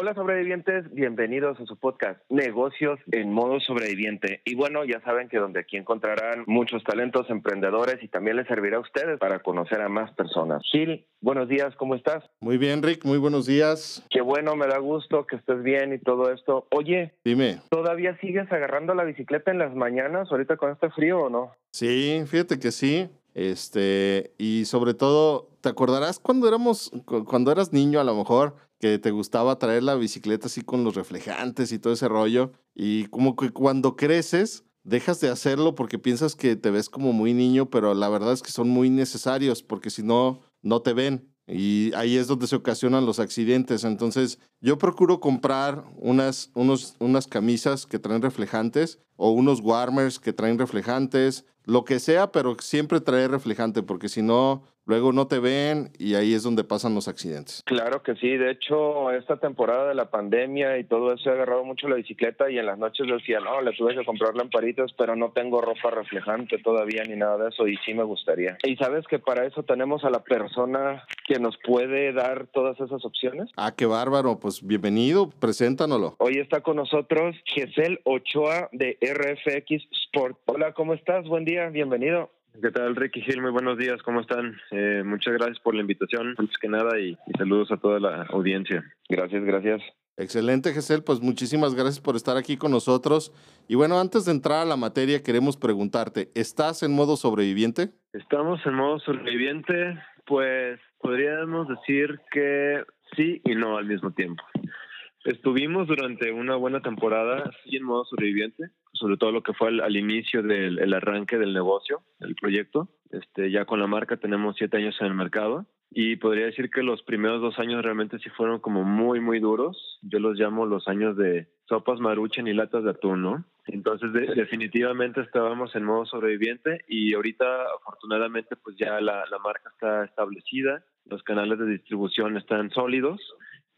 Hola sobrevivientes, bienvenidos a su podcast Negocios en modo sobreviviente. Y bueno, ya saben que donde aquí encontrarán muchos talentos emprendedores y también les servirá a ustedes para conocer a más personas. Gil, buenos días, ¿cómo estás? Muy bien, Rick, muy buenos días. Qué bueno, me da gusto que estés bien y todo esto. Oye, Dime. ¿todavía sigues agarrando la bicicleta en las mañanas ahorita con este frío o no? Sí, fíjate que sí. Este, y sobre todo, ¿te acordarás cuando éramos, cu- cuando eras niño a lo mejor, que te gustaba traer la bicicleta así con los reflejantes y todo ese rollo? Y como que cuando creces, dejas de hacerlo porque piensas que te ves como muy niño, pero la verdad es que son muy necesarios porque si no, no te ven. Y ahí es donde se ocasionan los accidentes. Entonces, yo procuro comprar unas, unos, unas camisas que traen reflejantes o unos warmers que traen reflejantes, lo que sea, pero siempre trae reflejante, porque si no, luego no te ven y ahí es donde pasan los accidentes. Claro que sí, de hecho esta temporada de la pandemia y todo eso he agarrado mucho la bicicleta y en las noches decía, no, le tuve que comprar lamparitas, pero no tengo ropa reflejante todavía ni nada de eso y sí me gustaría. Y sabes que para eso tenemos a la persona que nos puede dar todas esas opciones. Ah, qué bárbaro, pues bienvenido, preséntanoslo. Hoy está con nosotros Gesel Ochoa de RFX Sport. Hola, ¿cómo estás? Buen día, bienvenido. ¿Qué tal, Ricky Gil? Muy buenos días, ¿cómo están? Eh, muchas gracias por la invitación, antes que nada, y, y saludos a toda la audiencia. Gracias, gracias. Excelente, Gesel, pues muchísimas gracias por estar aquí con nosotros. Y bueno, antes de entrar a la materia, queremos preguntarte, ¿estás en modo sobreviviente? Estamos en modo sobreviviente, pues podríamos decir que sí y no al mismo tiempo. Estuvimos durante una buena temporada en modo sobreviviente, sobre todo lo que fue al, inicio del el arranque del negocio, del proyecto. Este, ya con la marca tenemos siete años en el mercado y podría decir que los primeros dos años realmente sí fueron como muy, muy duros. Yo los llamo los años de sopas maruchan y latas de atún, ¿no? Entonces de- definitivamente estábamos en modo sobreviviente y ahorita afortunadamente pues ya la, la marca está establecida, los canales de distribución están sólidos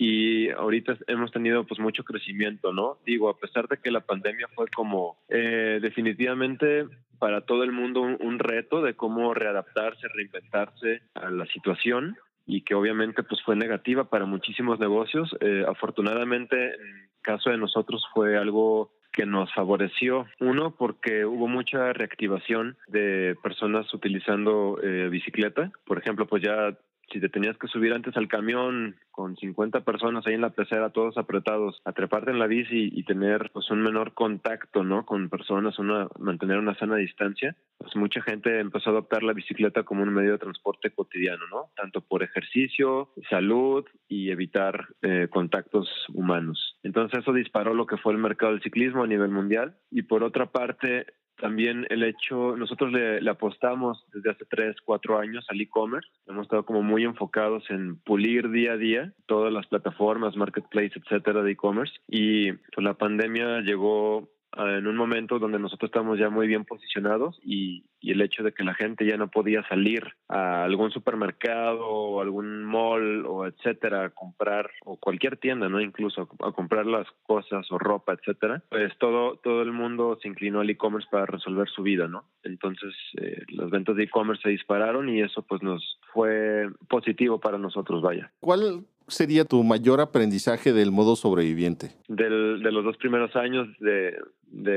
y ahorita hemos tenido pues mucho crecimiento, ¿no? Digo, a pesar de que la pandemia fue como eh, definitivamente para todo el mundo un, reto de cómo readaptarse, reinventarse a la situación y que obviamente pues fue negativa para muchísimos negocios. Eh, afortunadamente, en el caso de nosotros fue algo que nos favoreció. Uno, porque hubo mucha reactivación de personas utilizando eh, bicicleta. Por ejemplo, pues ya si te tenías que subir antes al camión con 50 personas ahí en la pecera, todos apretados, a treparte en la bici y tener pues un menor contacto, ¿no? Con personas, una, mantener una sana distancia, pues mucha gente empezó a adoptar la bicicleta como un medio de transporte cotidiano, ¿no? Tanto por ejercicio, salud y evitar eh, contactos humanos. Entonces eso disparó lo que fue el mercado del ciclismo a nivel mundial y por otra parte también el hecho, nosotros le, le, apostamos desde hace tres, cuatro años al e-commerce. Hemos estado como muy enfocados en pulir día a día todas las plataformas, marketplace, etcétera, de e-commerce. Y pues la pandemia llegó en un momento donde nosotros estamos ya muy bien posicionados y, y, el hecho de que la gente ya no podía salir a algún supermercado o algún mall o etcétera a comprar o cualquier tienda, no incluso a comprar las cosas o ropa, etcétera, pues todo todo el mundo se inclinó al e-commerce para resolver su vida, ¿no? Entonces eh, las ventas de e-commerce se dispararon y eso pues nos fue positivo para nosotros, vaya. ¿Cuál sería tu mayor aprendizaje del modo sobreviviente? Del, de los dos primeros años de,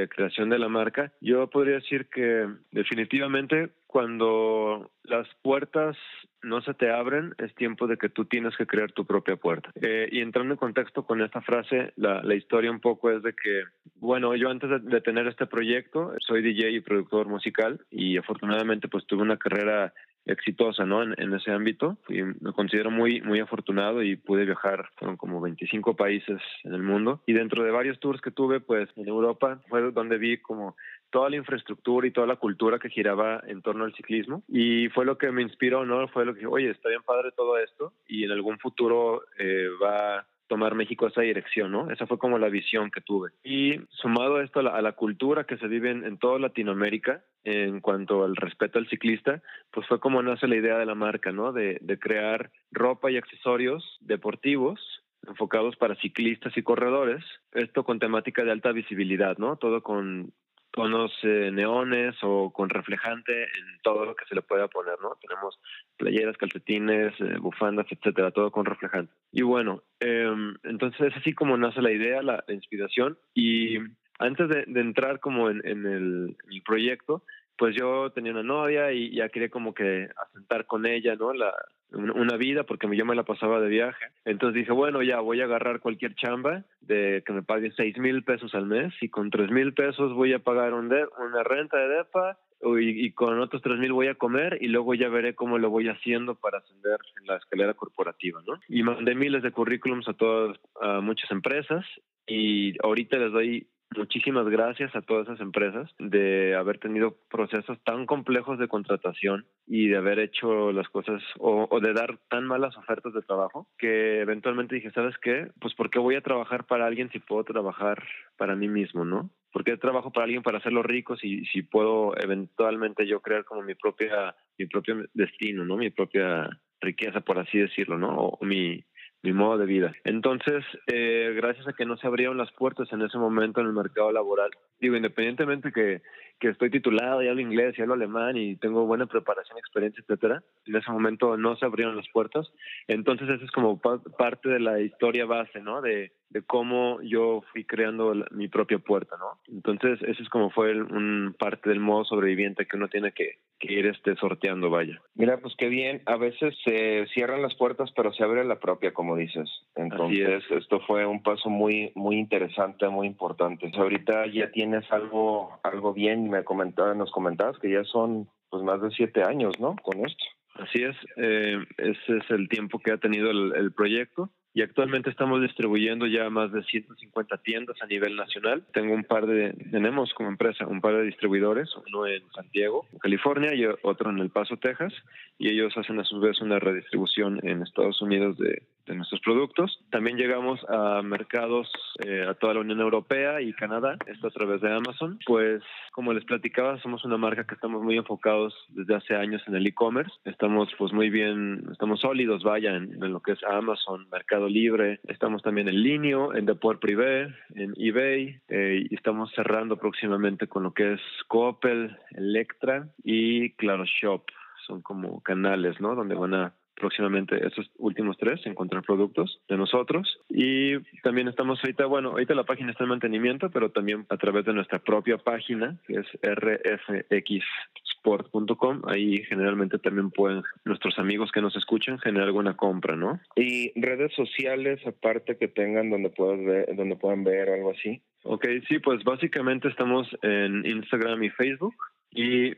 creación de la marca, yo podría decir que definitivamente cuando las puertas no se te abren, es tiempo de que tú tienes que crear tu propia puerta. Eh, y entrando en contexto con esta frase, la, la, historia un poco es de que, bueno, yo antes de, de tener este proyecto, soy DJ y productor musical y afortunadamente pues tuve una carrera exitosa ¿no? en, en, ese ámbito. Y me considero muy muy afortunado y pude viajar fueron como 25 países en el mundo. Y dentro de varios tours que tuve pues en Europa fue donde vi como toda la infraestructura y toda la cultura que giraba en torno al ciclismo. Y fue lo que me inspiró no fue lo que oye está bien padre todo esto y en algún futuro eh, va tomar México a esa dirección, ¿no? Esa fue como la visión que tuve. Y sumado a esto a la, cultura que se vive en, en toda Latinoamérica, en cuanto al respeto al ciclista, pues fue como nace la idea de la marca, ¿no? De, de crear ropa y accesorios deportivos enfocados para ciclistas y corredores, esto con temática de alta visibilidad, ¿no? Todo con tonos eh, neones o con reflejante en todo lo que se le pueda poner, ¿no? Tenemos playeras, calcetines, eh, bufandas, etcétera, todo con reflejante. Y bueno, eh, entonces es así como nace la idea, la, inspiración. Y antes de, entrar como en, el, proyecto, pues yo tenía una novia y ya quería como que asentar con ella, ¿no? La, una vida porque yo me la pasaba de viaje. Entonces dije, bueno, ya voy a agarrar cualquier chamba de que me pague seis mil pesos al mes y con tres mil pesos voy a pagar un una renta de DEPA y, con otros tres mil voy a comer y luego ya veré cómo lo voy haciendo para ascender en la escalera corporativa, ¿no? Y mandé miles de currículums a todas, a muchas empresas y ahorita les doy muchísimas gracias a todas esas empresas de haber tenido procesos tan complejos de contratación y de haber hecho las cosas o, de dar tan malas ofertas de trabajo que eventualmente dije, ¿sabes qué? Pues ¿por qué voy a trabajar para alguien si puedo trabajar para mí mismo, ¿no? ¿Por qué trabajo para alguien para hacerlo rico si, si puedo eventualmente yo crear como mi propia mi propio destino, ¿no? Mi propia riqueza, por así decirlo, ¿no? O mi, mi modo de vida. Entonces, eh, gracias a que no se abrieron las puertas en ese momento en el mercado laboral, digo, independientemente que, que estoy titulado y hablo inglés y hablo alemán y tengo buena preparación, experiencia, etcétera, en ese momento no se abrieron las puertas. Entonces, eso es como parte de la historia base, ¿no? De, de cómo yo fui creando mi propia puerta, ¿no? Entonces, eso es como fue un parte del modo sobreviviente que uno tiene que, ir este sorteando, vaya. Mira, pues qué bien. A veces se cierran las puertas, pero se abre la propia, como dices. Entonces, esto fue un paso muy, muy interesante, muy importante. ahorita ya tienes algo, algo bien. Me comentaba, nos comentabas que ya son pues más de siete años, ¿no? Con esto. Así es. Eh, ese es el tiempo que ha tenido el proyecto y actualmente estamos distribuyendo ya más de 150 tiendas a nivel nacional. Tengo un par de, tenemos como empresa un par de distribuidores, uno en Santiago, California y otro en El Paso, Texas, y ellos hacen a su vez una redistribución en Estados Unidos de, de nuestros productos. También llegamos a mercados eh, a toda la Unión Europea y Canadá, esto a través de Amazon. Pues como les platicaba, somos una marca que estamos muy enfocados desde hace años en el e-commerce. Estamos pues muy bien, estamos sólidos, vaya, en, lo que es Amazon, Mercado Libre. Estamos también en Linio, en Deport Privé, en eBay eh, y estamos cerrando próximamente con lo que es Coppel, Electra y Claro Shop. Son como canales, ¿no? Donde van a próximamente estos últimos tres, encontrar productos de nosotros. Y también estamos ahorita, bueno, ahorita la página está en mantenimiento, pero también a través de nuestra propia página, que es rfxsport.com, ahí generalmente también pueden nuestros amigos que nos escuchan generar alguna compra, ¿no? Y redes sociales aparte que tengan donde puedan ver, donde puedan ver algo así. Ok, sí, pues básicamente estamos en Instagram y Facebook y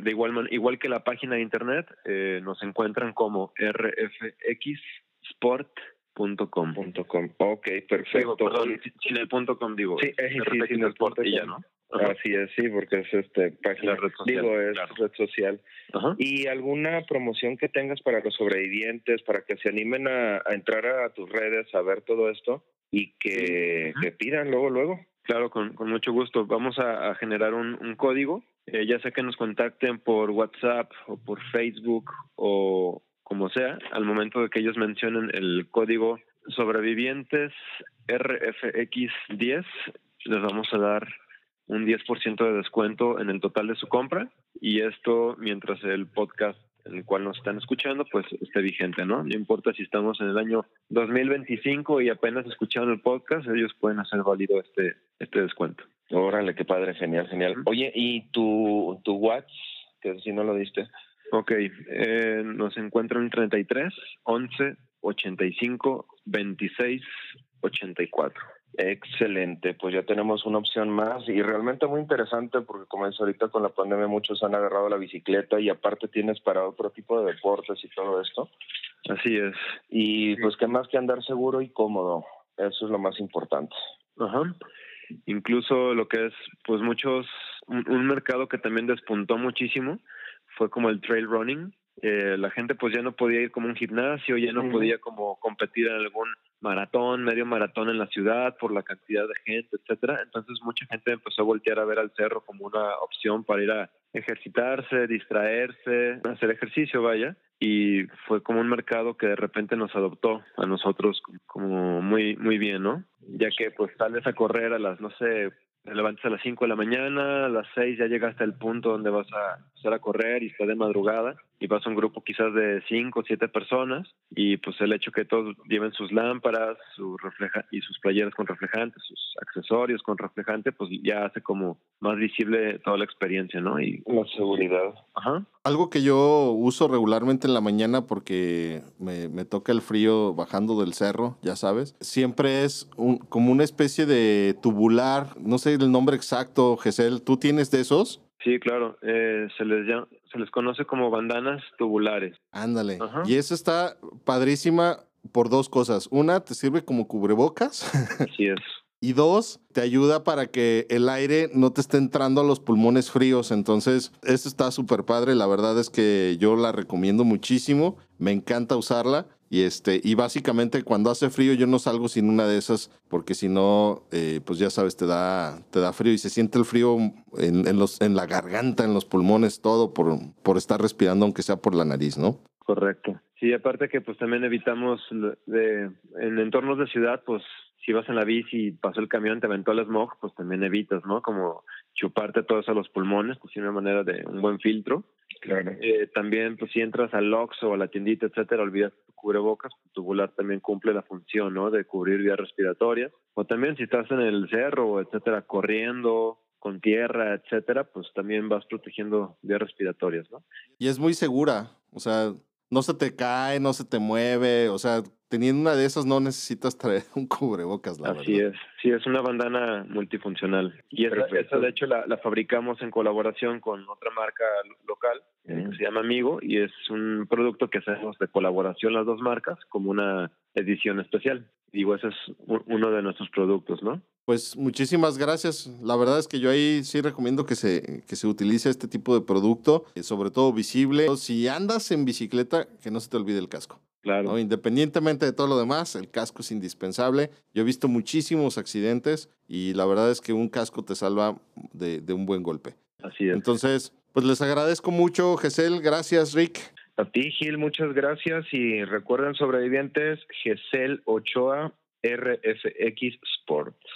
eh, de igual igual que la página de internet, eh, nos encuentran como rfxsport.com. Ok, perfecto. sin el punto com digo. Sí, sí, sin el ya, ¿no? Así es, sí, porque es este página, red social, digo, es red social. ¿Y alguna promoción que tengas para los sobrevivientes, para que se animen a, entrar a tus redes, a ver todo esto y que, pidan luego, luego? Claro, con, mucho gusto. Vamos a, generar un, un código eh, ya sea que nos contacten por WhatsApp o por Facebook o como sea, al momento de que ellos mencionen el código sobrevivientes RFX10, les vamos a dar un 10% de descuento en el total de su compra y esto mientras el podcast en el cual nos están escuchando pues esté vigente, ¿no? No importa si estamos en el año 2025 y apenas escucharon el podcast, ellos pueden hacer válido este este descuento. Órale, qué padre, genial, genial. Oye, ¿y tu, tu WhatsApp? Que si no lo diste. Ok, eh, nos encuentran en 33 11 85 26 84. Excelente, pues ya tenemos una opción más y realmente muy interesante porque como es ahorita con la pandemia muchos han agarrado la bicicleta y aparte tienes para otro tipo de deportes y todo esto. Así es. Y pues qué más que andar seguro y cómodo, eso es lo más importante. Ajá incluso lo que es pues muchos un, mercado que también despuntó muchísimo fue como el trail running eh, la gente pues ya no podía ir como un gimnasio ya no podía como competir en algún maratón, medio maratón en la ciudad por la cantidad de gente, etcétera. Entonces mucha gente empezó a voltear a ver al cerro como una opción para ir a ejercitarse, distraerse, hacer ejercicio, vaya. Y fue como un mercado que de repente nos adoptó a nosotros como muy muy bien, ¿no? Ya que pues sales a correr a las, no sé, te levantas a las 5 de la mañana, a las 6 ya llegaste al punto donde vas a empezar a correr y está de madrugada y vas a un grupo quizás de 5 o 7 personas y pues el hecho que todos lleven sus lámparas su refleja y sus playeras con reflejantes, sus accesorios con reflejante, pues ya hace como más visible toda la experiencia, ¿no? Y la seguridad. Ajá. Algo que yo uso regularmente en la mañana porque me, me toca el frío bajando del cerro, ya sabes, siempre es un, como una especie de tubular, no sé el nombre exacto, Gesell, ¿tú tienes de esos? Sí, claro, eh, se les llama, se les conoce como bandanas tubulares. Ándale. Ajá. Y esa está padrísima por dos cosas. Una, te sirve como cubrebocas. Así es. Y dos, te ayuda para que el aire no te esté entrando a los pulmones fríos. Entonces, esto está súper padre. La verdad es que yo la recomiendo muchísimo. Me encanta usarla. Y este, y básicamente cuando hace frío yo no salgo sin una de esas, porque si no, eh, pues ya sabes, te da, te da frío y se siente el frío en, en, los, en la garganta, en los pulmones, todo por, por estar respirando, aunque sea por la nariz, ¿no? Correcto. Sí, aparte que pues también evitamos de, en entornos de ciudad, pues si vas en la bici y pasó el camión, te aventó el smog, pues también evitas, ¿no? Como chuparte todo eso a los pulmones, pues de una manera de un buen filtro. Claro. Eh, también, pues si entras al Oxxo o a la tiendita, etcétera, olvidas tu cubrebocas, tu tubular también cumple la función, ¿no? De cubrir vías respiratorias. O también si estás en el cerro, etcétera, corriendo, con tierra, etcétera, pues también vas protegiendo vías respiratorias, ¿no? Y es muy segura, o sea, no se te cae, no se te mueve, o sea, teniendo una de esas no necesitas traer un cubrebocas, la Así verdad. es, sí, es una bandana multifuncional. Y esa, esa de hecho, la, la, fabricamos en colaboración con otra marca local mm. que se llama Amigo y es un producto que hacemos de colaboración las dos marcas como una edición especial. Digo, ese es uno de nuestros productos, ¿no? Pues muchísimas gracias. La verdad es que yo ahí sí recomiendo que se, que se utilice este tipo de producto, sobre todo visible. Si andas en bicicleta, que no se te olvide el casco. Claro. ¿no? Independientemente de todo lo demás, el casco es indispensable. Yo he visto muchísimos accidentes y la verdad es que un casco te salva de, de un buen golpe. Así es. Entonces, pues les agradezco mucho, Gesell. Gracias, Rick. A ti, Gil, muchas gracias. Y recuerden, sobrevivientes, Gesell Ochoa, RFX Sports.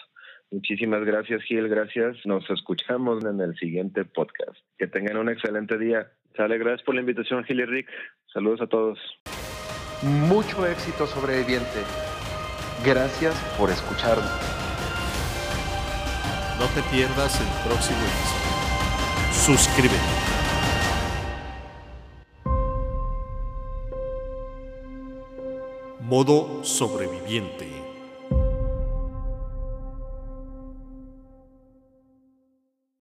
Muchísimas gracias, Gil. Gracias. Nos escuchamos en el siguiente podcast. Que tengan un excelente día. Sale, gracias por la invitación, Gil y Rick. Saludos a todos. Mucho éxito, sobreviviente. Gracias por escucharnos. No te pierdas el próximo episodio. Suscríbete. Modo sobreviviente.